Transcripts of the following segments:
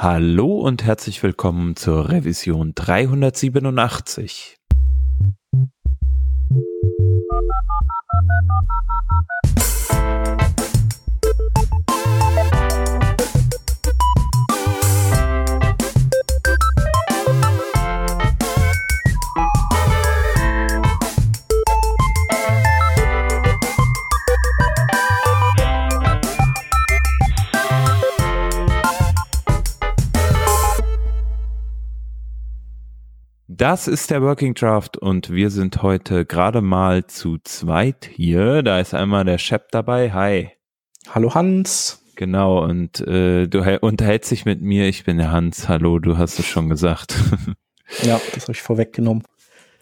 Hallo und herzlich willkommen zur Revision 387. Das ist der Working Draft und wir sind heute gerade mal zu zweit hier. Da ist einmal der Shep dabei. Hi. Hallo Hans. Genau, und äh, du unterhältst dich mit mir. Ich bin der Hans. Hallo, du hast es schon gesagt. ja, das habe ich vorweggenommen.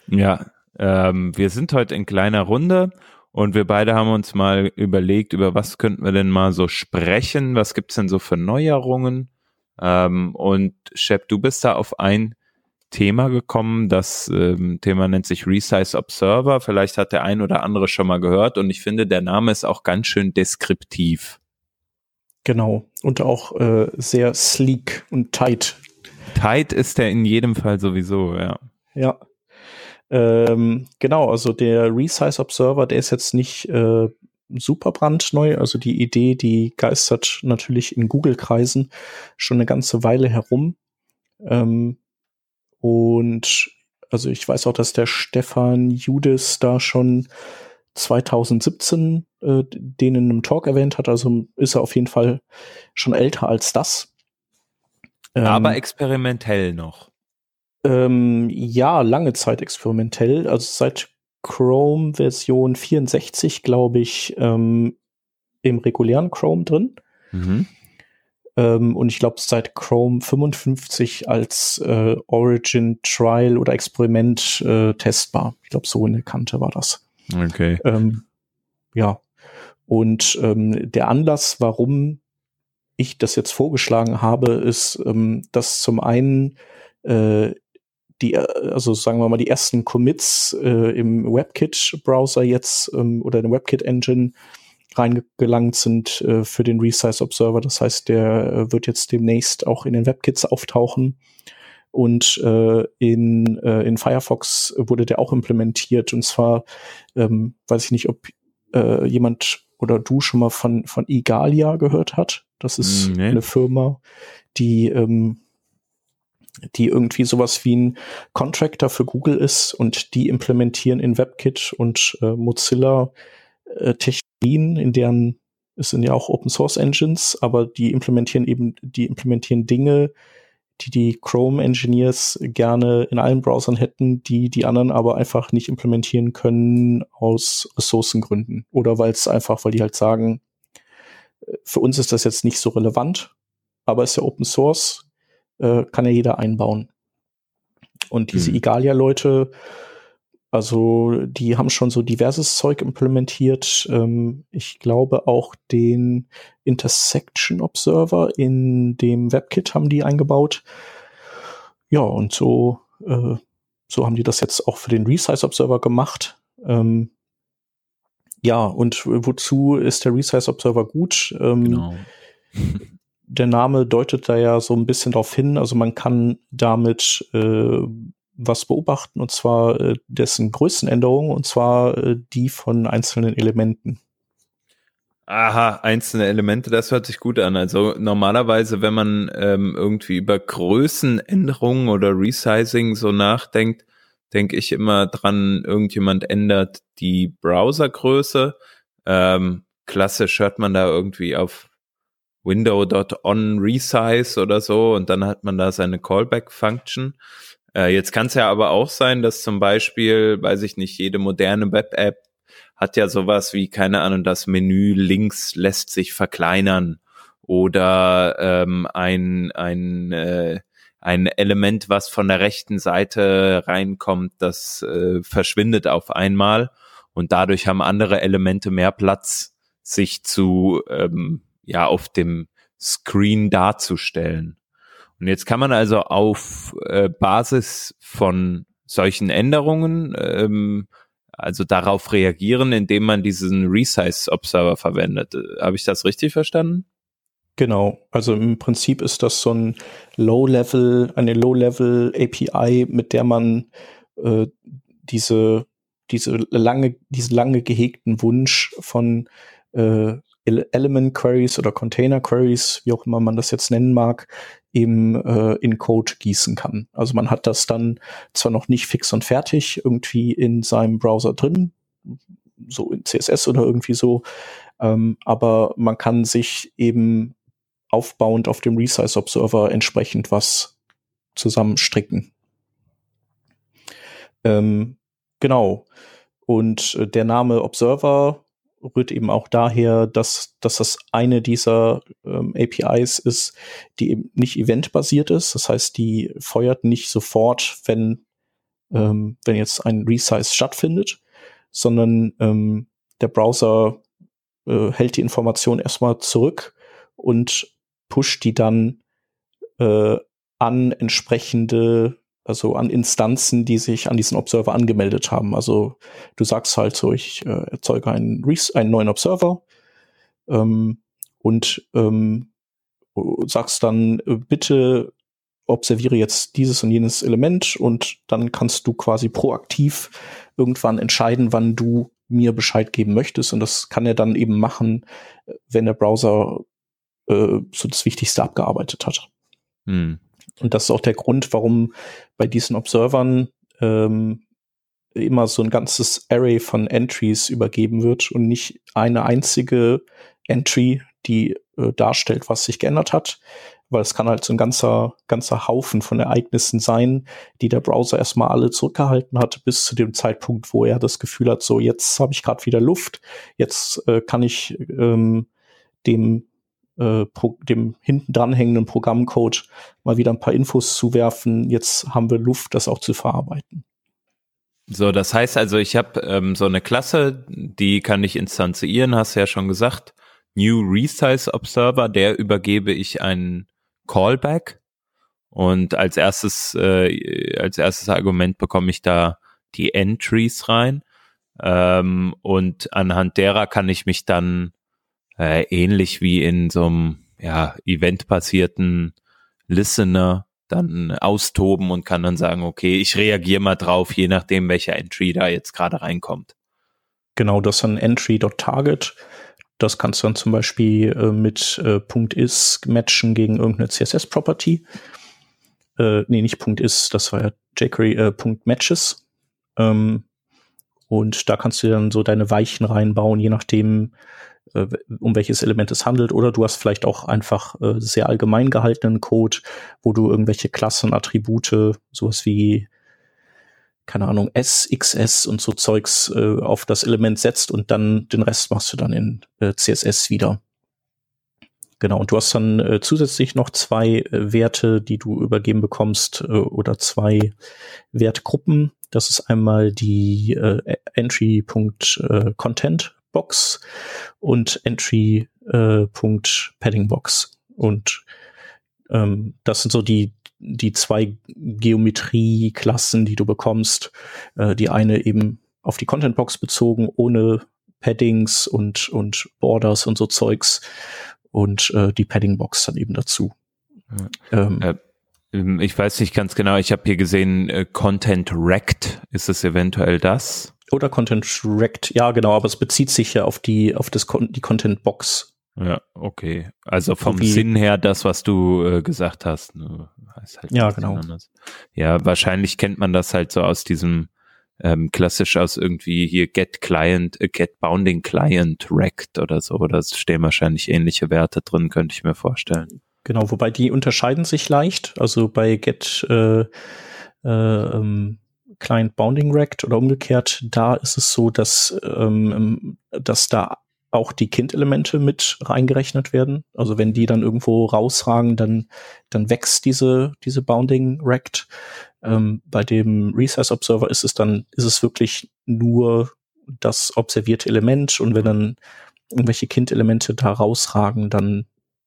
Ja, ähm, wir sind heute in kleiner Runde und wir beide haben uns mal überlegt, über was könnten wir denn mal so sprechen? Was gibt's denn so für Neuerungen? Ähm, und Shep, du bist da auf ein Thema gekommen. Das ähm, Thema nennt sich Resize Observer. Vielleicht hat der ein oder andere schon mal gehört und ich finde, der Name ist auch ganz schön deskriptiv. Genau. Und auch äh, sehr sleek und tight. Tight ist der in jedem Fall sowieso, ja. Ja. Ähm, genau, also der Resize Observer, der ist jetzt nicht äh, super brandneu. Also die Idee, die geistert natürlich in Google-Kreisen schon eine ganze Weile herum. Ähm, und also ich weiß auch, dass der Stefan Judis da schon 2017 äh, den in einem Talk erwähnt hat. Also ist er auf jeden Fall schon älter als das. Ähm, Aber experimentell noch. Ähm, ja, lange Zeit experimentell. Also seit Chrome Version 64, glaube ich, ähm, im regulären Chrome drin. Mhm. Ähm, und ich glaube, seit Chrome 55 als äh, Origin Trial oder Experiment äh, testbar. Ich glaube, so in der Kante war das. Okay. Ähm, ja. Und ähm, der Anlass, warum ich das jetzt vorgeschlagen habe, ist, ähm, dass zum einen äh, die, also sagen wir mal, die ersten Commits äh, im WebKit-Browser jetzt ähm, oder in der WebKit-Engine reingelangt sind äh, für den Resize Observer. Das heißt, der äh, wird jetzt demnächst auch in den WebKits auftauchen. Und äh, in, äh, in Firefox wurde der auch implementiert. Und zwar, ähm, weiß ich nicht, ob äh, jemand oder du schon mal von, von Igalia gehört hat. Das ist nee. eine Firma, die ähm, die irgendwie sowas wie ein Contractor für Google ist und die implementieren in WebKit und äh, Mozilla äh, Technologien, in deren es sind ja auch Open Source Engines, aber die implementieren eben, die implementieren Dinge, die die Chrome Engineers gerne in allen Browsern hätten, die die anderen aber einfach nicht implementieren können aus Ressourcengründen oder weil es einfach, weil die halt sagen, äh, für uns ist das jetzt nicht so relevant, aber ist ja Open Source, äh, kann ja jeder einbauen. Und diese mhm. Igalia-Leute also die haben schon so diverses Zeug implementiert. Ähm, ich glaube auch den Intersection Observer in dem WebKit haben die eingebaut. Ja, und so, äh, so haben die das jetzt auch für den Resize Observer gemacht. Ähm, ja, und wozu ist der Resize Observer gut? Ähm, genau. der Name deutet da ja so ein bisschen darauf hin. Also man kann damit äh, was beobachten, und zwar äh, dessen Größenänderungen, und zwar äh, die von einzelnen Elementen. Aha, einzelne Elemente, das hört sich gut an. Also normalerweise, wenn man ähm, irgendwie über Größenänderungen oder Resizing so nachdenkt, denke ich immer dran, irgendjemand ändert die Browsergröße. Ähm, klassisch hört man da irgendwie auf window.on resize oder so und dann hat man da seine Callback-Function. Äh, jetzt kann es ja aber auch sein, dass zum Beispiel, weiß ich nicht, jede moderne Web-App hat ja sowas wie, keine Ahnung, das Menü links lässt sich verkleinern oder ähm, ein, ein, äh, ein Element, was von der rechten Seite reinkommt, das äh, verschwindet auf einmal und dadurch haben andere Elemente mehr Platz, sich zu ähm, ja auf dem Screen darzustellen. Und jetzt kann man also auf äh, Basis von solchen Änderungen ähm, also darauf reagieren, indem man diesen Resize Observer verwendet. Habe ich das richtig verstanden? Genau, also im Prinzip ist das so ein Low-Level, eine Low-Level API, mit der man äh, diese, diese lange, diesen lange gehegten Wunsch von äh, Element Queries oder Container Queries, wie auch immer man das jetzt nennen mag, eben äh, in Code gießen kann. Also man hat das dann zwar noch nicht fix und fertig irgendwie in seinem Browser drin, so in CSS oder irgendwie so, ähm, aber man kann sich eben aufbauend auf dem Resize Observer entsprechend was zusammenstricken. Ähm, genau. Und äh, der Name Observer rührt eben auch daher, dass, dass das eine dieser ähm, APIs ist, die eben nicht eventbasiert ist. Das heißt, die feuert nicht sofort, wenn, ähm, wenn jetzt ein Resize stattfindet, sondern ähm, der Browser äh, hält die Information erstmal zurück und pusht die dann äh, an entsprechende also an Instanzen, die sich an diesen Observer angemeldet haben. Also du sagst halt so, ich äh, erzeuge einen, einen neuen Observer ähm, und ähm, sagst dann, äh, bitte observiere jetzt dieses und jenes Element und dann kannst du quasi proaktiv irgendwann entscheiden, wann du mir Bescheid geben möchtest. Und das kann er dann eben machen, wenn der Browser äh, so das Wichtigste abgearbeitet hat. Hm. Und das ist auch der Grund, warum bei diesen Observern ähm, immer so ein ganzes Array von Entries übergeben wird und nicht eine einzige Entry, die äh, darstellt, was sich geändert hat. Weil es kann halt so ein ganzer, ganzer Haufen von Ereignissen sein, die der Browser erstmal alle zurückgehalten hat, bis zu dem Zeitpunkt, wo er das Gefühl hat, so jetzt habe ich gerade wieder Luft, jetzt äh, kann ich ähm, dem äh, dem hinten dranhängenden Programmcode mal wieder ein paar Infos zuwerfen. Jetzt haben wir Luft, das auch zu verarbeiten. So, das heißt also, ich habe ähm, so eine Klasse, die kann ich instanzieren, hast du ja schon gesagt. New Resize Observer, der übergebe ich einen Callback und als erstes äh, als erstes Argument bekomme ich da die Entries rein ähm, und anhand derer kann ich mich dann äh, ähnlich wie in so einem ja, eventbasierten Listener dann austoben und kann dann sagen, okay, ich reagiere mal drauf, je nachdem, welcher Entry da jetzt gerade reinkommt. Genau, das ist ein Entry.target. Das kannst du dann zum Beispiel äh, mit äh, .is matchen gegen irgendeine CSS-Property. Äh, nee, nicht .is, das war ja jQuery, äh, .matches. Ähm, und da kannst du dann so deine Weichen reinbauen, je nachdem, äh, um welches Element es handelt, oder du hast vielleicht auch einfach äh, sehr allgemein gehaltenen Code, wo du irgendwelche Klassen, Attribute, sowas wie keine Ahnung, S, XS und so Zeugs äh, auf das Element setzt und dann den Rest machst du dann in äh, CSS wieder. Genau, und du hast dann äh, zusätzlich noch zwei äh, Werte, die du übergeben bekommst, äh, oder zwei Wertgruppen. Das ist einmal die äh, Entry.content Box und Entry äh, Padding Box. Und ähm, das sind so die, die zwei Geometrie-Klassen, die du bekommst. Äh, die eine eben auf die Content Box bezogen, ohne Paddings und, und Borders und so Zeugs. Und äh, die Padding Box dann eben dazu. Ja. Ähm, äh, ähm, ich weiß nicht ganz genau, ich habe hier gesehen, äh, Content Rect, ist es eventuell das? Oder Content Rect, ja genau, aber es bezieht sich ja auf die, auf das die Content Box. Ja, okay. Also vom Wie, Sinn her das, was du äh, gesagt hast. Ne, halt ja, genau. Anders. Ja, wahrscheinlich kennt man das halt so aus diesem ähm, klassisch aus irgendwie hier Get Client, äh, Get Bounding Client Rect oder so. Da stehen wahrscheinlich ähnliche Werte drin, könnte ich mir vorstellen. Genau, wobei die unterscheiden sich leicht. Also bei Get äh, äh, ähm, Client Bounding Rect oder umgekehrt, da ist es so, dass, ähm, dass da auch die Kind-Elemente mit reingerechnet werden. Also wenn die dann irgendwo rausragen, dann, dann wächst diese, diese Bounding Rect. Ähm, bei dem Resize Observer ist es dann, ist es wirklich nur das observierte Element und wenn dann irgendwelche Kind-Elemente da rausragen, dann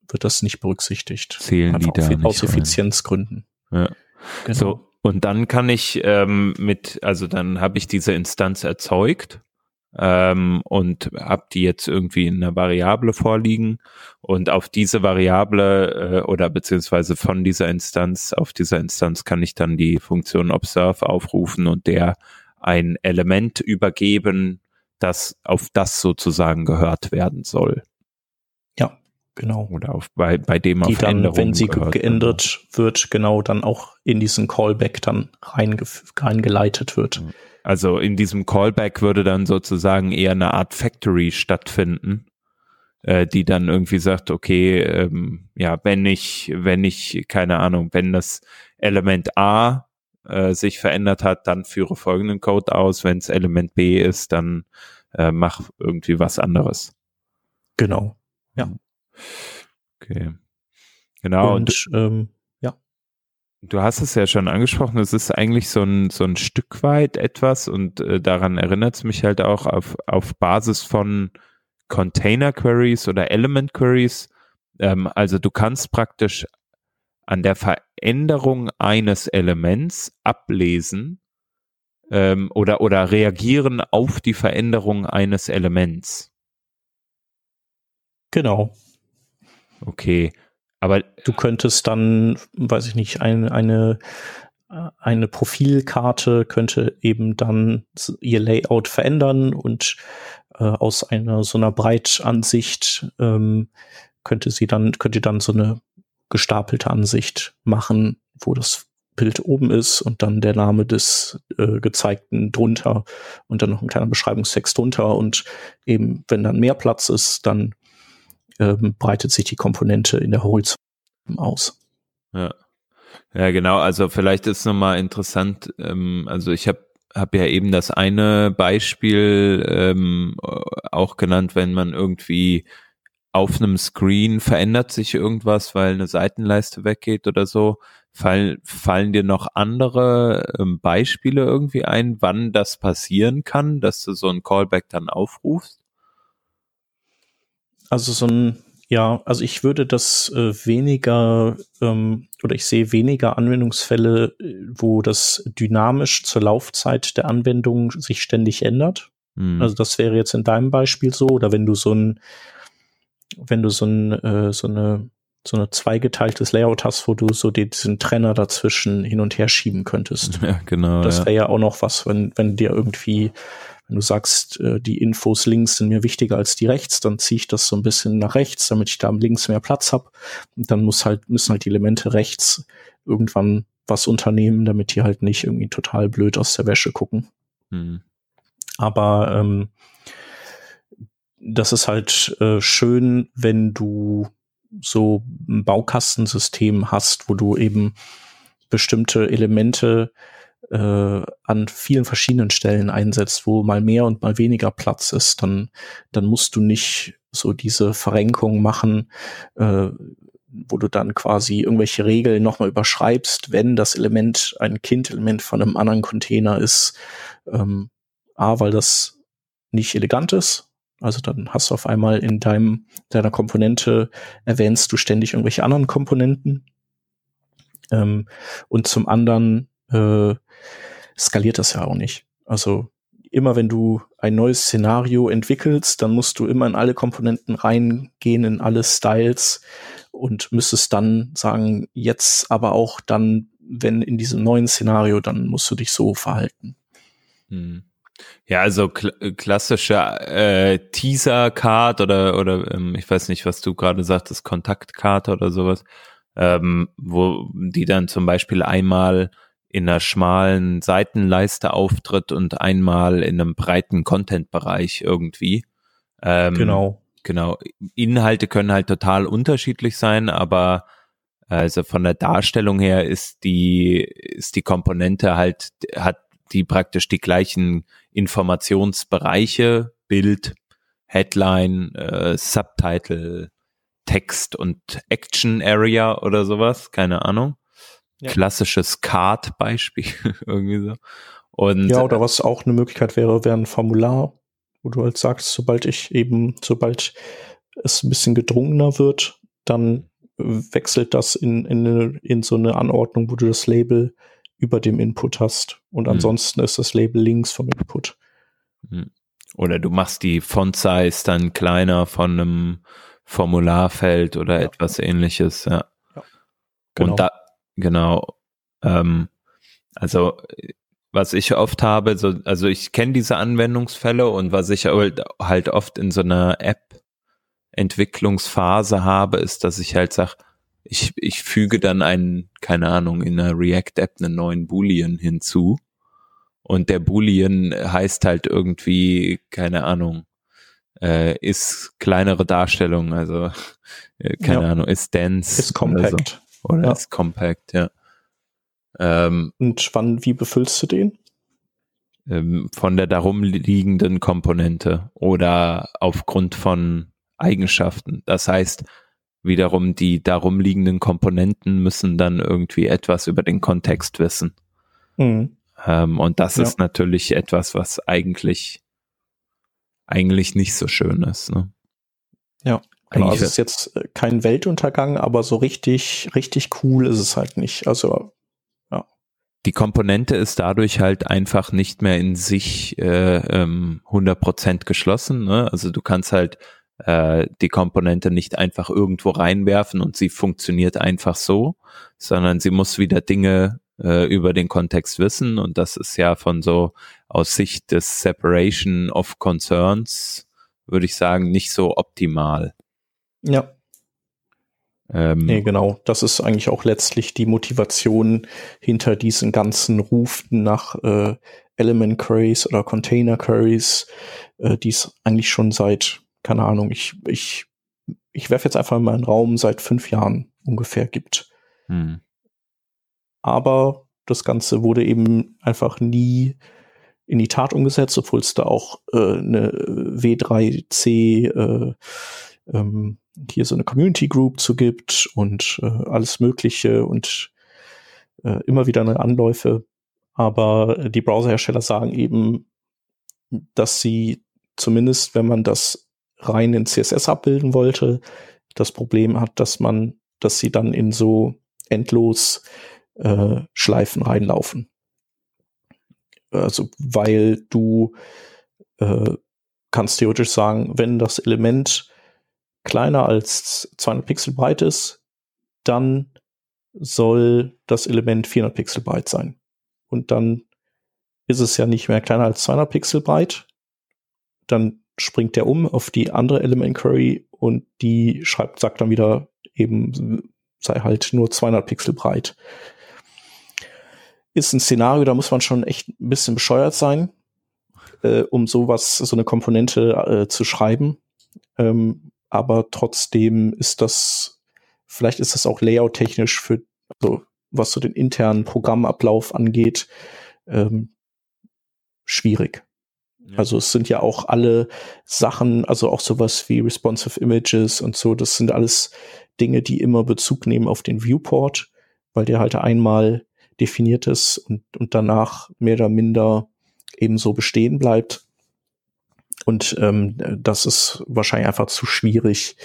wird das nicht berücksichtigt. Zählen Einfach die da nicht aus Effizienzgründen. Ja. Genau. So, und dann kann ich ähm, mit, also dann habe ich diese Instanz erzeugt ähm, und habe die jetzt irgendwie in einer Variable vorliegen und auf diese Variable äh, oder beziehungsweise von dieser Instanz, auf dieser Instanz kann ich dann die Funktion observe aufrufen und der ein Element übergeben, das auf das sozusagen gehört werden soll. Ja, genau. Oder auf bei, bei dem die auf dann, Änderungen wenn sie gehört geändert wird, genau dann auch in diesen Callback dann reingeleitet wird. Also in diesem Callback würde dann sozusagen eher eine Art Factory stattfinden, äh, die dann irgendwie sagt, okay, ähm, ja, wenn ich, wenn ich, keine Ahnung, wenn das Element A äh, sich verändert hat, dann führe folgenden Code aus. Wenn es Element B ist, dann äh, mach irgendwie was anderes. Genau. Ja. Okay. Genau. Und, und ähm, Du hast es ja schon angesprochen, es ist eigentlich so ein, so ein Stück weit etwas und äh, daran erinnert es mich halt auch auf, auf Basis von Container Queries oder Element Queries. Ähm, also du kannst praktisch an der Veränderung eines Elements ablesen ähm, oder, oder reagieren auf die Veränderung eines Elements. Genau. Okay. Aber du könntest dann, weiß ich nicht, ein, eine eine Profilkarte könnte eben dann ihr Layout verändern und äh, aus einer so einer Breitansicht ähm, könnte sie dann könnte dann so eine gestapelte Ansicht machen, wo das Bild oben ist und dann der Name des äh, gezeigten drunter und dann noch ein kleiner Beschreibungstext drunter und eben wenn dann mehr Platz ist, dann ähm, breitet sich die Komponente in der Horizont aus. Ja. Ja, genau. Also vielleicht ist nochmal interessant. Ähm, also ich habe hab ja eben das eine Beispiel ähm, auch genannt, wenn man irgendwie auf einem Screen verändert sich irgendwas, weil eine Seitenleiste weggeht oder so. Fall, fallen dir noch andere ähm, Beispiele irgendwie ein, wann das passieren kann, dass du so ein Callback dann aufrufst? Also so ein ja, also ich würde das äh, weniger ähm, oder ich sehe weniger Anwendungsfälle, äh, wo das dynamisch zur Laufzeit der Anwendung sich ständig ändert. Mhm. Also das wäre jetzt in deinem Beispiel so, oder wenn du so ein, wenn du so ein, äh, so eine so eine zweigeteiltes Layout hast, wo du so diesen Trenner dazwischen hin und her schieben könntest. Ja, genau. Das wäre ja. ja auch noch was, wenn, wenn dir irgendwie wenn du sagst, äh, die Infos links sind mir wichtiger als die rechts, dann ziehe ich das so ein bisschen nach rechts, damit ich da links mehr Platz habe. Und dann muss halt, müssen halt die Elemente rechts irgendwann was unternehmen, damit die halt nicht irgendwie total blöd aus der Wäsche gucken. Mhm. Aber ähm, das ist halt äh, schön, wenn du so ein Baukastensystem hast, wo du eben bestimmte Elemente äh, an vielen verschiedenen Stellen einsetzt, wo mal mehr und mal weniger Platz ist, dann, dann musst du nicht so diese Verrenkung machen, äh, wo du dann quasi irgendwelche Regeln nochmal überschreibst, wenn das Element ein Kind-Element von einem anderen Container ist. Ähm, A, weil das nicht elegant ist. Also dann hast du auf einmal in deinem, deiner Komponente erwähnst du ständig irgendwelche anderen Komponenten. Ähm, und zum anderen äh, skaliert das ja auch nicht. Also immer wenn du ein neues Szenario entwickelst, dann musst du immer in alle Komponenten reingehen, in alle Styles und müsstest dann sagen, jetzt aber auch dann, wenn in diesem neuen Szenario, dann musst du dich so verhalten. Hm. Ja, also kl klassische äh, Teaser-Card oder oder ähm, ich weiß nicht, was du gerade sagtest, Kontaktkarte oder sowas, ähm, wo die dann zum Beispiel einmal in einer schmalen Seitenleiste auftritt und einmal in einem breiten Content-Bereich irgendwie. Ähm, genau. Genau. Inhalte können halt total unterschiedlich sein, aber also von der Darstellung her ist die, ist die Komponente halt, hat die praktisch die gleichen Informationsbereiche, Bild, Headline, äh, Subtitle, Text und Action Area oder sowas, keine Ahnung ja. klassisches Card-Beispiel irgendwie so. Und, ja, oder was auch eine Möglichkeit wäre, wäre ein Formular, wo du halt sagst, sobald ich eben, sobald es ein bisschen gedrungener wird, dann wechselt das in, in, in so eine Anordnung, wo du das Label über dem Input hast. Und hm. ansonsten ist das Label links vom Input. Hm. Oder du machst die Font-Size dann kleiner von einem Formularfeld oder ja. etwas ähnliches, ja. ja. Genau. Und da, genau, ähm, also was ich oft habe, so, also ich kenne diese Anwendungsfälle und was ich halt oft in so einer App-Entwicklungsphase habe, ist, dass ich halt sage, ich, ich füge dann einen, keine Ahnung, in einer React-App einen neuen Boolean hinzu. Und der Boolean heißt halt irgendwie, keine Ahnung, äh, ist kleinere Darstellung, also äh, keine ja. Ahnung, ist dense. Ist compact. Oder, ja. ist compact, ja. Ähm, Und wann, wie befüllst du den? Ähm, von der darum liegenden Komponente oder aufgrund von Eigenschaften. Das heißt, wiederum die darum liegenden Komponenten müssen dann irgendwie etwas über den Kontext wissen. Mhm. Ähm, und das ja. ist natürlich etwas, was eigentlich eigentlich nicht so schön ist. Ne? Ja, genau. Also es ist jetzt äh, kein Weltuntergang, aber so richtig, richtig cool ist es halt nicht. Also ja. Die Komponente ist dadurch halt einfach nicht mehr in sich äh, ähm, 100% geschlossen. Ne? Also du kannst halt äh, die Komponente nicht einfach irgendwo reinwerfen und sie funktioniert einfach so, sondern sie muss wieder Dinge äh, über den Kontext wissen und das ist ja von so aus Sicht des Separation of Concerns, würde ich sagen, nicht so optimal. Ja. Ähm, nee, genau. Das ist eigentlich auch letztlich die Motivation hinter diesen ganzen Rufen nach äh, Element Queries oder Container Queries, äh, die es eigentlich schon seit, keine Ahnung, ich, ich, ich werfe jetzt einfach mal einen Raum seit fünf Jahren ungefähr gibt. Hm aber das Ganze wurde eben einfach nie in die Tat umgesetzt, obwohl es da auch äh, eine W3C äh, ähm, hier so eine Community Group zu gibt und äh, alles Mögliche und äh, immer wieder eine Anläufe. Aber die Browserhersteller sagen eben, dass sie zumindest, wenn man das rein in CSS abbilden wollte, das Problem hat, dass man, dass sie dann in so endlos äh, Schleifen reinlaufen. Also weil du äh, kannst theoretisch sagen, wenn das Element kleiner als 200 Pixel breit ist, dann soll das Element 400 Pixel breit sein. Und dann ist es ja nicht mehr kleiner als 200 Pixel breit. Dann springt der um auf die andere Element Query und die schreibt, sagt dann wieder eben, sei halt nur 200 Pixel breit ist ein Szenario, da muss man schon echt ein bisschen bescheuert sein, äh, um sowas, so eine Komponente äh, zu schreiben. Ähm, aber trotzdem ist das, vielleicht ist das auch layout-technisch für, also was so den internen Programmablauf angeht, ähm, schwierig. Ja. Also es sind ja auch alle Sachen, also auch sowas wie responsive Images und so, das sind alles Dinge, die immer Bezug nehmen auf den Viewport, weil der halt einmal definiertes und, und danach mehr oder minder ebenso bestehen bleibt. Und ähm, das ist wahrscheinlich einfach zu schwierig,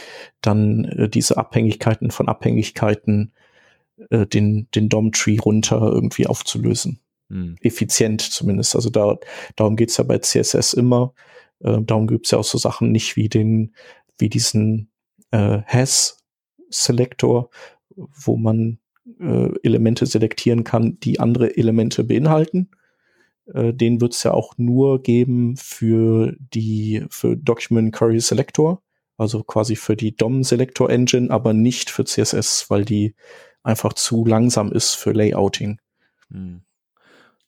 dann äh, diese Abhängigkeiten von Abhängigkeiten, äh, den, den DOM-Tree runter irgendwie aufzulösen. Hm. Effizient zumindest. Also da, darum geht's ja bei CSS immer. Äh, darum gibt's ja auch so Sachen nicht wie den, wie diesen äh, Has-Selektor, wo man äh, Elemente selektieren kann, die andere Elemente beinhalten. Äh, den wird es ja auch nur geben für die für Document Query Selector, also quasi für die DOM Selector Engine, aber nicht für CSS, weil die einfach zu langsam ist für Layouting. Hm.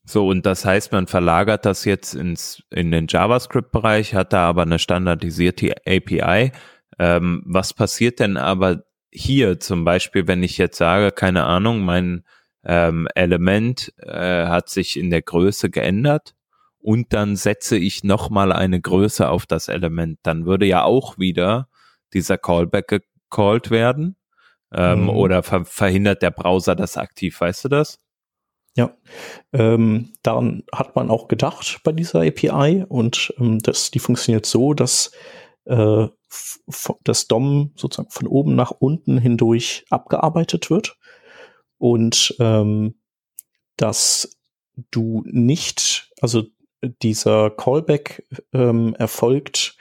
So, und das heißt, man verlagert das jetzt ins, in den JavaScript-Bereich, hat da aber eine standardisierte API. Ähm, was passiert denn aber hier zum Beispiel, wenn ich jetzt sage, keine Ahnung, mein ähm, Element äh, hat sich in der Größe geändert und dann setze ich nochmal eine Größe auf das Element, dann würde ja auch wieder dieser Callback gecallt werden. Ähm, mhm. Oder ver verhindert der Browser das aktiv, weißt du das? Ja, ähm, daran hat man auch gedacht bei dieser API und ähm, das, die funktioniert so, dass äh, das DOM sozusagen von oben nach unten hindurch abgearbeitet wird und ähm, dass du nicht, also dieser Callback ähm, erfolgt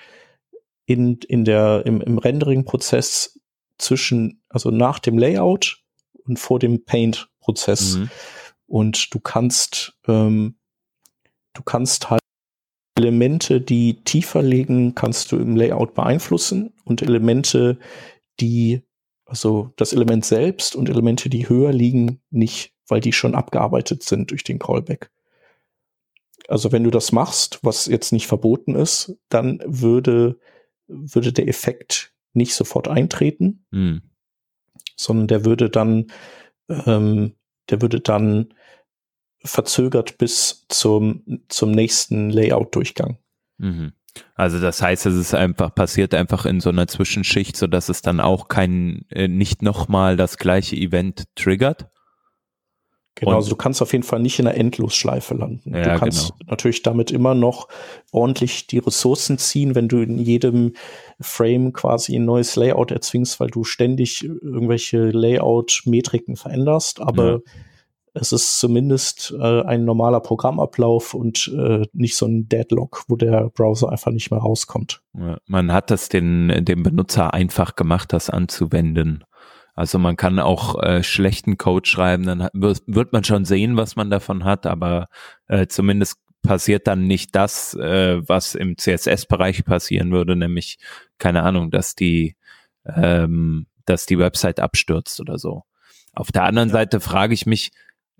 in, in der, im, im Rendering-Prozess zwischen, also nach dem Layout und vor dem Paint-Prozess. Mhm. Und du kannst, ähm, du kannst halt Elemente, die tiefer liegen, kannst du im Layout beeinflussen und Elemente, die, also das Element selbst und Elemente, die höher liegen, nicht, weil die schon abgearbeitet sind durch den Callback. Also wenn du das machst, was jetzt nicht verboten ist, dann würde, würde der Effekt nicht sofort eintreten, mhm. sondern der würde dann, ähm, der würde dann verzögert bis zum, zum nächsten Layout-Durchgang. Mhm. Also das heißt, es ist einfach passiert einfach in so einer Zwischenschicht, so dass es dann auch kein äh, nicht nochmal das gleiche Event triggert. Genau, und, also du kannst auf jeden Fall nicht in einer Endlosschleife landen. Ja, du kannst genau. natürlich damit immer noch ordentlich die Ressourcen ziehen, wenn du in jedem Frame quasi ein neues Layout erzwingst, weil du ständig irgendwelche Layout-Metriken veränderst, aber ja es ist zumindest äh, ein normaler Programmablauf und äh, nicht so ein Deadlock, wo der Browser einfach nicht mehr rauskommt. man hat das den, dem Benutzer einfach gemacht, das anzuwenden. Also man kann auch äh, schlechten Code schreiben, dann hat, wird man schon sehen, was man davon hat, aber äh, zumindest passiert dann nicht das, äh, was im CSS-Bereich passieren würde, nämlich keine Ahnung, dass die, ähm, dass die Website abstürzt oder so. Auf der anderen ja. Seite frage ich mich,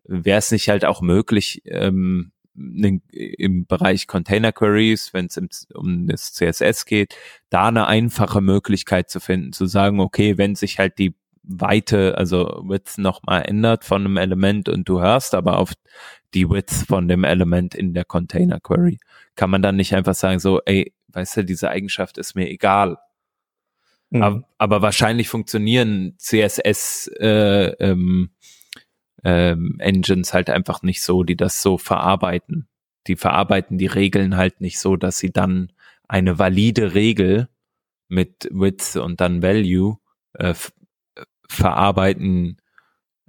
wäre es nicht halt auch möglich, ähm, im Bereich Container Queries, wenn es um das CSS geht, da eine einfache Möglichkeit zu finden, zu sagen, okay, wenn sich halt die Weite, also Width nochmal ändert von einem Element und du hörst aber auf die Width von dem Element in der Container Query, kann man dann nicht einfach sagen, so, ey, weißt du, diese Eigenschaft ist mir egal. Mhm. Aber, aber, wahrscheinlich funktionieren CSS äh, ähm, ähm, Engines halt einfach nicht so, die das so verarbeiten. Die verarbeiten die Regeln halt nicht so, dass sie dann eine valide Regel mit Width und dann Value äh, verarbeiten,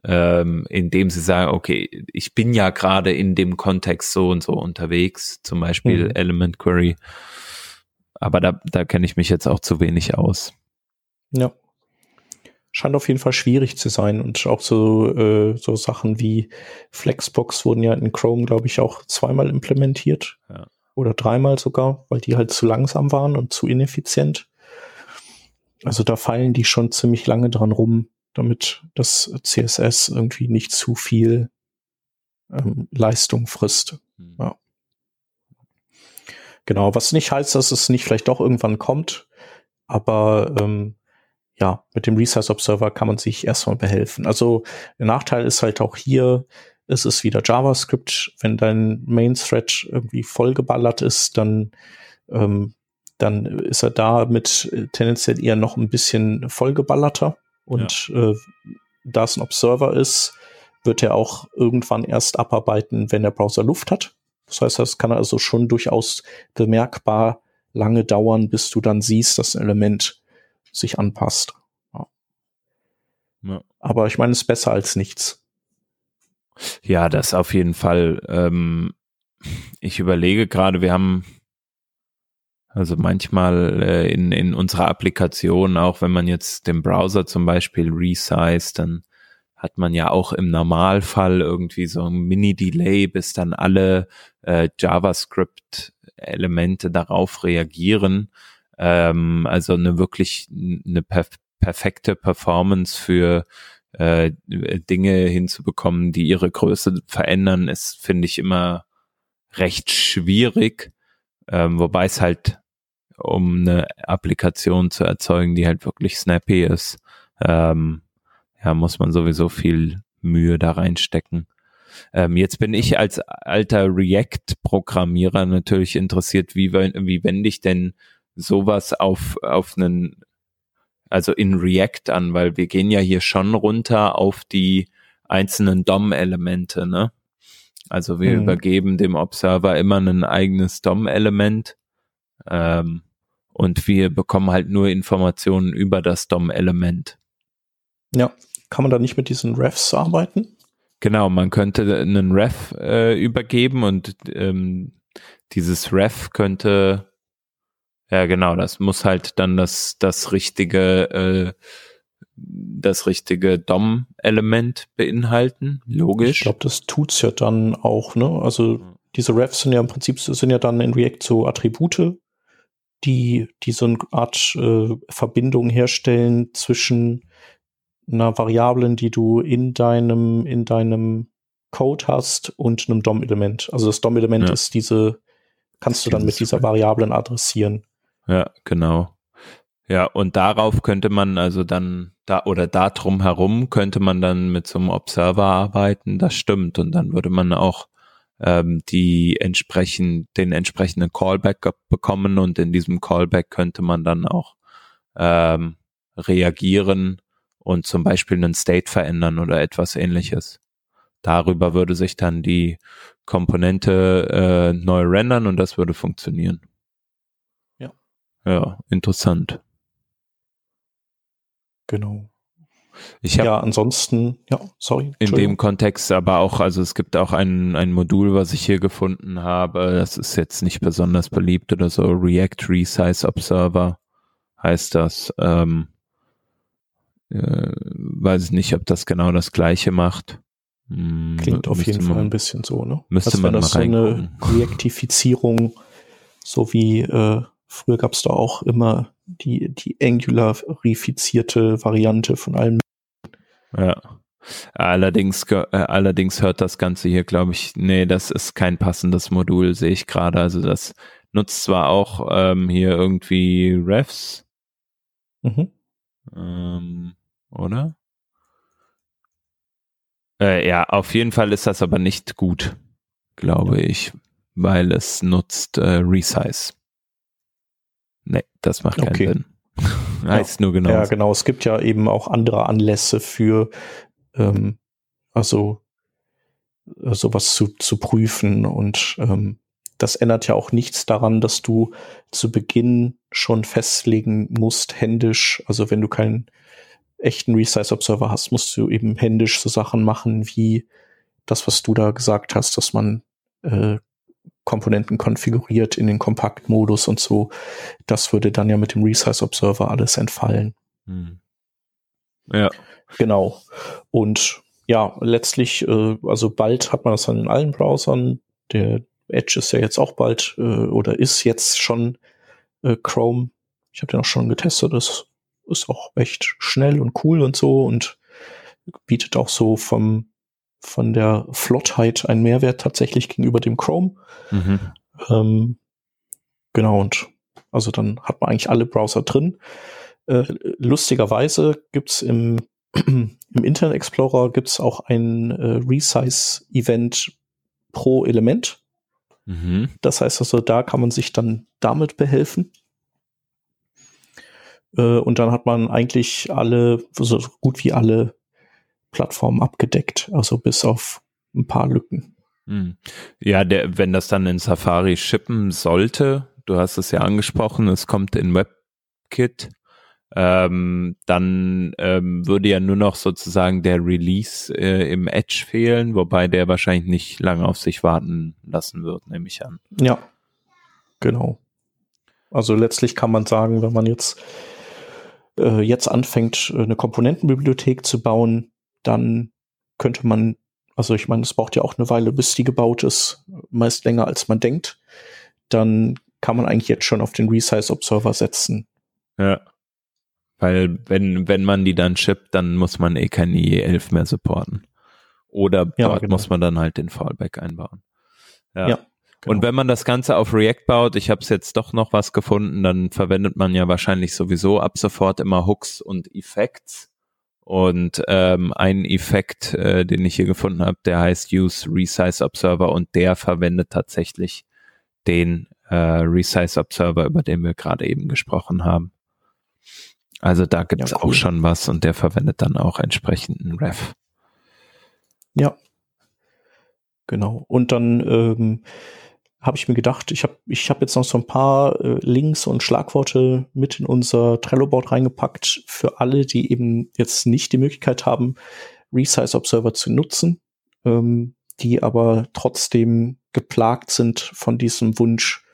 ähm, indem sie sagen, okay, ich bin ja gerade in dem Kontext so und so unterwegs, zum Beispiel mhm. Element Query. Aber da, da kenne ich mich jetzt auch zu wenig aus. Ja scheint auf jeden Fall schwierig zu sein. Und auch so, äh, so Sachen wie Flexbox wurden ja in Chrome, glaube ich, auch zweimal implementiert. Ja. Oder dreimal sogar, weil die halt zu langsam waren und zu ineffizient. Also da fallen die schon ziemlich lange dran rum, damit das CSS irgendwie nicht zu viel ähm, Leistung frisst. Mhm. Ja. Genau, was nicht heißt, dass es nicht vielleicht doch irgendwann kommt, aber ähm, ja, mit dem Resize Observer kann man sich erstmal behelfen. Also der Nachteil ist halt auch hier, es ist wieder JavaScript. Wenn dein Main Thread irgendwie vollgeballert ist, dann, ähm, dann ist er da mit äh, tendenziell eher noch ein bisschen vollgeballerter. Und ja. äh, da es ein Observer ist, wird er auch irgendwann erst abarbeiten, wenn der Browser Luft hat. Das heißt, das kann also schon durchaus bemerkbar lange dauern, bis du dann siehst, dass ein Element sich anpasst. Ja. Ja. Aber ich meine, es ist besser als nichts. Ja, das auf jeden Fall. Ähm, ich überlege gerade, wir haben also manchmal äh, in, in unserer Applikation, auch wenn man jetzt den Browser zum Beispiel resize, dann hat man ja auch im Normalfall irgendwie so ein Mini-Delay, bis dann alle äh, JavaScript-Elemente darauf reagieren. Ähm, also eine wirklich eine perf perfekte Performance für äh, Dinge hinzubekommen, die ihre Größe verändern, ist, finde ich, immer recht schwierig. Ähm, wobei es halt, um eine Applikation zu erzeugen, die halt wirklich snappy ist, ähm, ja, muss man sowieso viel Mühe da reinstecken. Ähm, jetzt bin ich als alter React-Programmierer natürlich interessiert, wie, wie wende ich denn sowas auf, auf einen, also in React an, weil wir gehen ja hier schon runter auf die einzelnen DOM-Elemente, ne? Also wir mhm. übergeben dem Observer immer ein eigenes DOM-Element ähm, und wir bekommen halt nur Informationen über das DOM-Element. Ja, kann man da nicht mit diesen Refs arbeiten? Genau, man könnte einen Ref äh, übergeben und ähm, dieses Ref könnte, ja genau, das muss halt dann das, das richtige, äh, das richtige DOM-Element beinhalten, logisch. Ich glaube, das tut's ja dann auch, ne? Also diese Refs sind ja im Prinzip sind ja dann in React so Attribute, die, die so eine Art äh, Verbindung herstellen zwischen einer Variablen, die du in deinem, in deinem Code hast und einem DOM-Element. Also das DOM-Element ja. ist diese, kannst du dann mit dieser Variablen adressieren. Ja, genau. Ja, und darauf könnte man also dann da oder da drum herum könnte man dann mit so einem Observer arbeiten, das stimmt. Und dann würde man auch ähm, die entsprechend, den entsprechenden Callback bekommen und in diesem Callback könnte man dann auch ähm, reagieren und zum Beispiel einen State verändern oder etwas ähnliches. Darüber würde sich dann die Komponente äh, neu rendern und das würde funktionieren. Ja. Interessant. Genau. Ich ja, ansonsten, ja, sorry. In dem Kontext aber auch, also es gibt auch ein, ein Modul, was ich hier gefunden habe, das ist jetzt nicht besonders beliebt oder so, React Resize Observer heißt das. Ähm, äh, weiß ich nicht, ob das genau das gleiche macht. Hm, Klingt auf jeden man, Fall ein bisschen so, ne? Müsste das man das so eine Reaktifizierung, so wie äh, früher gab es da auch immer die, die Angular-rifizierte Variante von allem. Ja. Allerdings, äh, allerdings hört das Ganze hier, glaube ich, nee, das ist kein passendes Modul, sehe ich gerade. Also das nutzt zwar auch ähm, hier irgendwie Refs, mhm. ähm, oder? Äh, ja, auf jeden Fall ist das aber nicht gut, glaube ich, weil es nutzt äh, Resize. Nee, das macht keinen okay. Sinn. heißt ja. nur genau. Ja, genau. Es gibt ja eben auch andere Anlässe für, ähm, also äh, sowas zu, zu prüfen und ähm, das ändert ja auch nichts daran, dass du zu Beginn schon festlegen musst, händisch, also wenn du keinen echten Resize Observer hast, musst du eben händisch so Sachen machen wie das, was du da gesagt hast, dass man äh, Komponenten konfiguriert in den Kompaktmodus und so. Das würde dann ja mit dem Resize Observer alles entfallen. Hm. Ja. Genau. Und ja, letztlich, äh, also bald hat man das dann in allen Browsern. Der Edge ist ja jetzt auch bald äh, oder ist jetzt schon äh, Chrome. Ich habe den auch schon getestet. Das ist auch echt schnell und cool und so und bietet auch so vom von der Flottheit einen Mehrwert tatsächlich gegenüber dem Chrome. Mhm. Ähm, genau, und also dann hat man eigentlich alle Browser drin. Äh, lustigerweise gibt's im, im Internet Explorer gibt's auch ein äh, Resize-Event pro Element. Mhm. Das heißt also, da kann man sich dann damit behelfen. Äh, und dann hat man eigentlich alle, so gut wie alle Plattformen abgedeckt, also bis auf ein paar Lücken. Hm. Ja, der, wenn das dann in Safari shippen sollte, du hast es ja angesprochen, es kommt in WebKit, ähm, dann ähm, würde ja nur noch sozusagen der Release äh, im Edge fehlen, wobei der wahrscheinlich nicht lange auf sich warten lassen wird, nehme ich an. Ja, genau. Also letztlich kann man sagen, wenn man jetzt äh, jetzt anfängt, eine Komponentenbibliothek zu bauen, dann könnte man, also ich meine, es braucht ja auch eine Weile, bis die gebaut ist, meist länger als man denkt, dann kann man eigentlich jetzt schon auf den Resize Observer setzen. Ja. Weil wenn, wenn man die dann shippt, dann muss man eh kein IE11 mehr supporten. Oder ja, dort genau. muss man dann halt den Fallback einbauen. Ja. ja genau. Und wenn man das Ganze auf React baut, ich habe es jetzt doch noch was gefunden, dann verwendet man ja wahrscheinlich sowieso ab sofort immer Hooks und Effects. Und ähm, ein Effekt, äh, den ich hier gefunden habe, der heißt Use Resize Observer und der verwendet tatsächlich den äh, Resize Observer, über den wir gerade eben gesprochen haben. Also da gibt es ja, cool. auch schon was und der verwendet dann auch entsprechend einen Ref. Ja. Genau. Und dann ähm, habe ich mir gedacht, ich habe ich hab jetzt noch so ein paar äh, Links und Schlagworte mit in unser Trello-Board reingepackt für alle, die eben jetzt nicht die Möglichkeit haben, Resize Observer zu nutzen, ähm, die aber trotzdem geplagt sind von diesem Wunsch,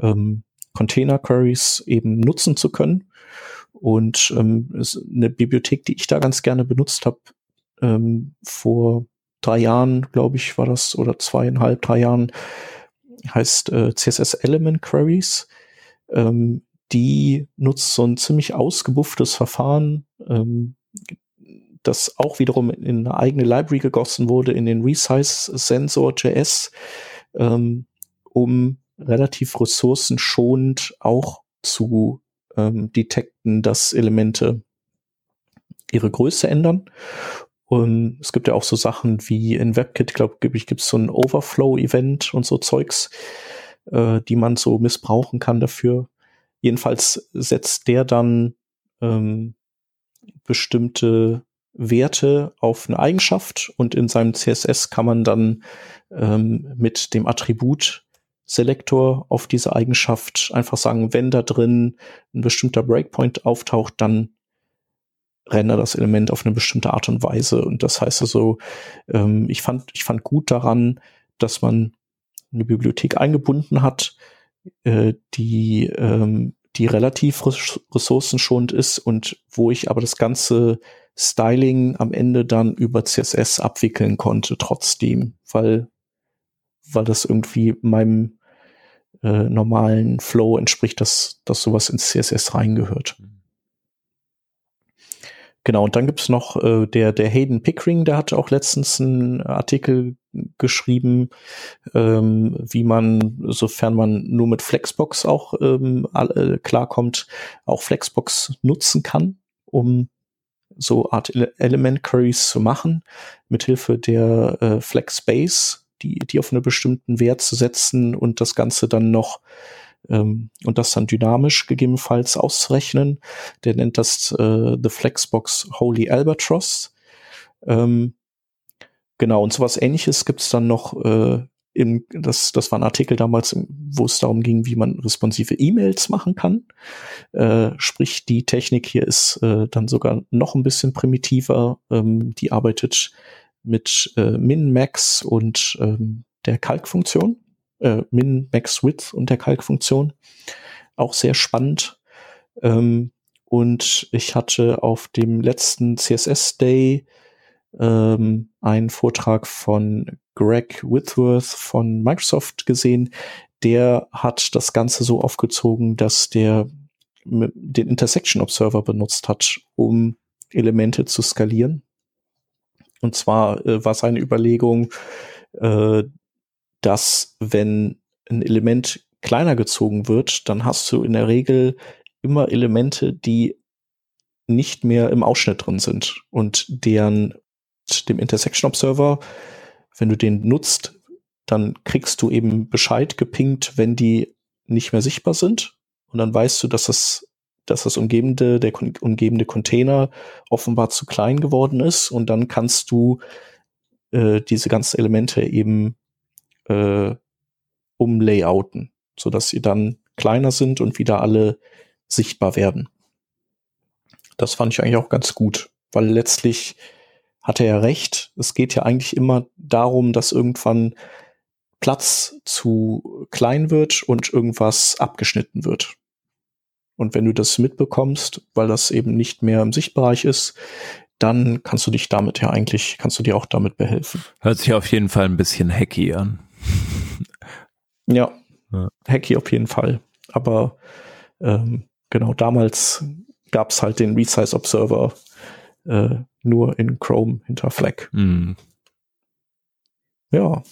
ähm, Container Queries eben nutzen zu können. Und ähm, eine Bibliothek, die ich da ganz gerne benutzt habe, ähm, vor drei Jahren, glaube ich, war das, oder zweieinhalb, drei Jahren, heißt äh, CSS Element Queries. Ähm, die nutzt so ein ziemlich ausgebufftes Verfahren, ähm, das auch wiederum in eine eigene Library gegossen wurde, in den Resize Sensor JS, ähm, um relativ ressourcenschonend auch zu ähm, detekten, dass Elemente ihre Größe ändern. Und es gibt ja auch so Sachen wie in WebKit, glaube ich, gibt es so ein Overflow-Event und so Zeugs, äh, die man so missbrauchen kann dafür. Jedenfalls setzt der dann ähm, bestimmte Werte auf eine Eigenschaft und in seinem CSS kann man dann ähm, mit dem Attribut Selektor auf diese Eigenschaft einfach sagen, wenn da drin ein bestimmter Breakpoint auftaucht, dann rendert das Element auf eine bestimmte Art und Weise. Und das heißt also, ähm, ich fand, ich fand gut daran, dass man eine Bibliothek eingebunden hat, äh, die, ähm, die relativ ressourcenschonend ist und wo ich aber das ganze Styling am Ende dann über CSS abwickeln konnte, trotzdem, weil, weil das irgendwie meinem äh, normalen Flow entspricht, dass, dass sowas ins CSS reingehört. Genau, und dann gibt's noch äh, der, der Hayden Pickering, der hat auch letztens einen Artikel geschrieben, ähm, wie man, sofern man nur mit Flexbox auch ähm, alle, klarkommt, auch Flexbox nutzen kann, um so Art Element Queries zu machen, mithilfe der äh, Flexbase die, die auf einen bestimmten Wert zu setzen und das Ganze dann noch ähm, und das dann dynamisch gegebenenfalls auszurechnen. Der nennt das äh, The Flexbox Holy Albatross. Ähm, genau, und sowas ähnliches gibt's dann noch äh, im, das, das war ein Artikel damals, wo es darum ging, wie man responsive E-Mails machen kann. Äh, sprich, die Technik hier ist äh, dann sogar noch ein bisschen primitiver. Ähm, die arbeitet mit äh, Min, Max und ähm, der Kalkfunktion. Äh, Min, Max, Width und der Kalkfunktion. Auch sehr spannend. Ähm, und ich hatte auf dem letzten CSS Day ähm, einen Vortrag von Greg Whitworth von Microsoft gesehen. Der hat das Ganze so aufgezogen, dass der den Intersection Observer benutzt hat, um Elemente zu skalieren. Und zwar äh, war seine Überlegung, äh, dass wenn ein Element kleiner gezogen wird, dann hast du in der Regel immer Elemente, die nicht mehr im Ausschnitt drin sind und deren dem Intersection Observer, wenn du den nutzt, dann kriegst du eben Bescheid gepinkt, wenn die nicht mehr sichtbar sind. Und dann weißt du, dass das dass das umgebende, der umgebende Container offenbar zu klein geworden ist. Und dann kannst du äh, diese ganzen Elemente eben äh, umlayouten, sodass sie dann kleiner sind und wieder alle sichtbar werden. Das fand ich eigentlich auch ganz gut, weil letztlich hat er recht. Es geht ja eigentlich immer darum, dass irgendwann Platz zu klein wird und irgendwas abgeschnitten wird. Und wenn du das mitbekommst, weil das eben nicht mehr im Sichtbereich ist, dann kannst du dich damit ja eigentlich, kannst du dir auch damit behelfen. Hört sich auf jeden Fall ein bisschen hacky an. ja, ja. hacky auf jeden Fall. Aber ähm, genau, damals gab es halt den Resize Observer äh, nur in Chrome hinter Flag. Mm. Ja.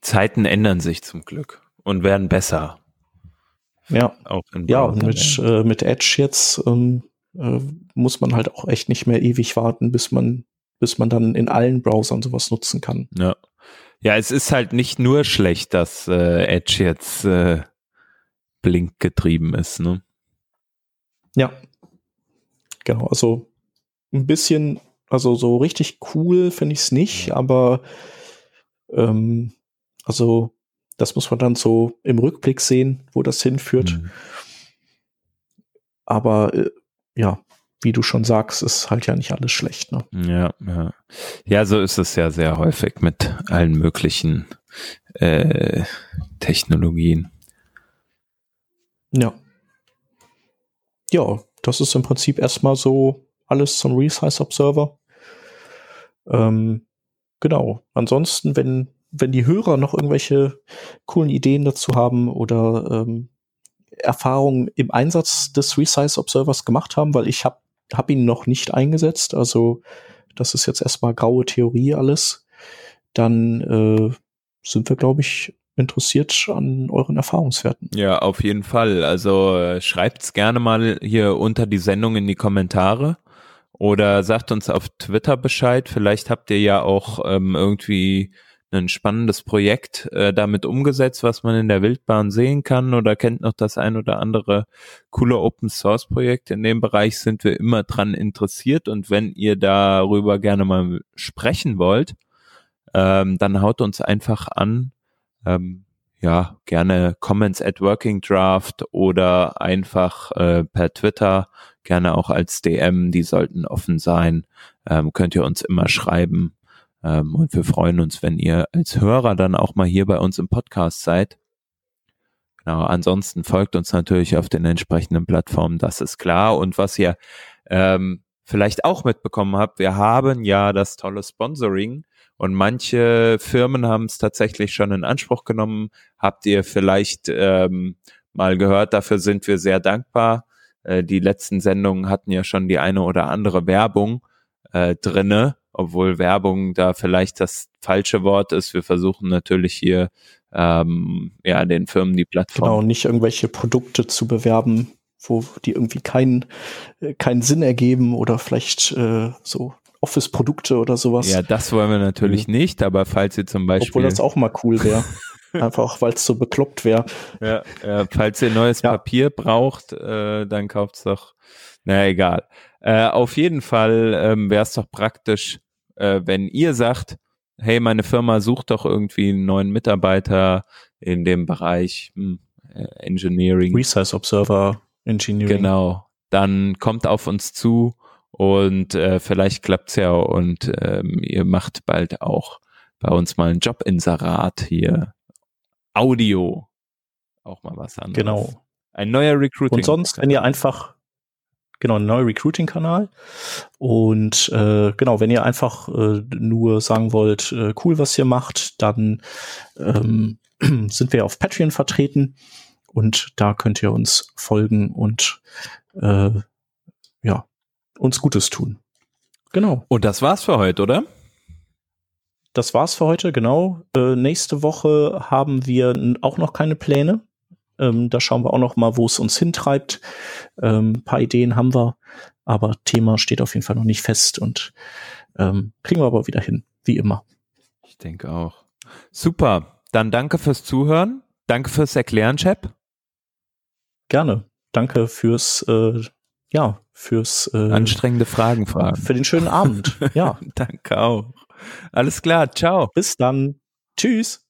Zeiten ändern sich zum Glück und werden besser. Ja, auch ja und mit, äh, mit Edge jetzt ähm, äh, muss man halt auch echt nicht mehr ewig warten, bis man, bis man dann in allen Browsern sowas nutzen kann. Ja. Ja, es ist halt nicht nur schlecht, dass äh, Edge jetzt äh, Blink getrieben ist, ne? Ja. Genau, also ein bisschen, also so richtig cool finde ich es nicht, aber ähm, also das muss man dann so im Rückblick sehen, wo das hinführt. Mhm. Aber äh, ja, wie du schon sagst, ist halt ja nicht alles schlecht. Ne? Ja, ja. Ja, so ist es ja sehr häufig mit allen möglichen äh, Technologien. Ja. Ja, das ist im Prinzip erstmal so alles zum Resize Observer. Ähm, genau. Ansonsten, wenn, wenn die Hörer noch irgendwelche coolen Ideen dazu haben oder ähm, Erfahrungen im Einsatz des Resize Observers gemacht haben, weil ich habe hab ihn noch nicht eingesetzt, also das ist jetzt erstmal graue Theorie alles, dann äh, sind wir, glaube ich, interessiert an euren Erfahrungswerten. Ja, auf jeden Fall. Also äh, schreibt's gerne mal hier unter die Sendung in die Kommentare oder sagt uns auf Twitter Bescheid. Vielleicht habt ihr ja auch ähm, irgendwie ein spannendes Projekt äh, damit umgesetzt, was man in der Wildbahn sehen kann oder kennt noch das ein oder andere coole Open Source Projekt. In dem Bereich sind wir immer dran interessiert und wenn ihr darüber gerne mal sprechen wollt, ähm, dann haut uns einfach an. Ähm, ja, gerne Comments at Working Draft oder einfach äh, per Twitter, gerne auch als DM, die sollten offen sein. Ähm, könnt ihr uns immer schreiben. Ähm, und wir freuen uns, wenn ihr als Hörer dann auch mal hier bei uns im Podcast seid. Genau, ansonsten folgt uns natürlich auf den entsprechenden Plattformen, das ist klar. Und was ihr ähm, vielleicht auch mitbekommen habt, wir haben ja das tolle Sponsoring und manche Firmen haben es tatsächlich schon in Anspruch genommen. Habt ihr vielleicht ähm, mal gehört, dafür sind wir sehr dankbar. Äh, die letzten Sendungen hatten ja schon die eine oder andere Werbung äh, drinne obwohl Werbung da vielleicht das falsche Wort ist. Wir versuchen natürlich hier ähm, ja den Firmen die Plattform. Genau, nicht irgendwelche Produkte zu bewerben, wo die irgendwie keinen äh, keinen Sinn ergeben oder vielleicht äh, so Office-Produkte oder sowas. Ja, das wollen wir natürlich mhm. nicht, aber falls ihr zum Beispiel. Obwohl das auch mal cool wäre. Einfach weil es so bekloppt wäre. Ja, ja, falls ihr neues ja. Papier braucht, äh, dann kauft's doch. Na egal. Äh, auf jeden Fall ähm, wäre es doch praktisch, äh, wenn ihr sagt, hey, meine Firma sucht doch irgendwie einen neuen Mitarbeiter in dem Bereich hm, äh, Engineering. Resize Observer Engineering. Genau. Dann kommt auf uns zu und äh, vielleicht klappt's ja und ähm, ihr macht bald auch bei uns mal ein Jobinserat hier. Audio. Auch mal was anderes. Genau. Ein neuer Recruiting. Und sonst, wenn ihr einfach genau, ein neuer Recruiting-Kanal. Und äh, genau, wenn ihr einfach äh, nur sagen wollt, äh, cool, was ihr macht, dann ähm, sind wir auf Patreon vertreten und da könnt ihr uns folgen und äh, ja, uns Gutes tun. Genau. Und das war's für heute, oder? Das war's für heute, genau. Äh, nächste Woche haben wir auch noch keine Pläne. Ähm, da schauen wir auch noch mal, wo es uns hintreibt. Ähm, ein paar Ideen haben wir, aber Thema steht auf jeden Fall noch nicht fest und ähm, kriegen wir aber wieder hin, wie immer. Ich denke auch. Super. Dann danke fürs Zuhören. Danke fürs Erklären, Chap. Gerne. Danke fürs, äh, ja, fürs äh, anstrengende Fragen fragen. Für den schönen Abend. Ja. danke auch. Alles klar. Ciao. Bis dann. Tschüss.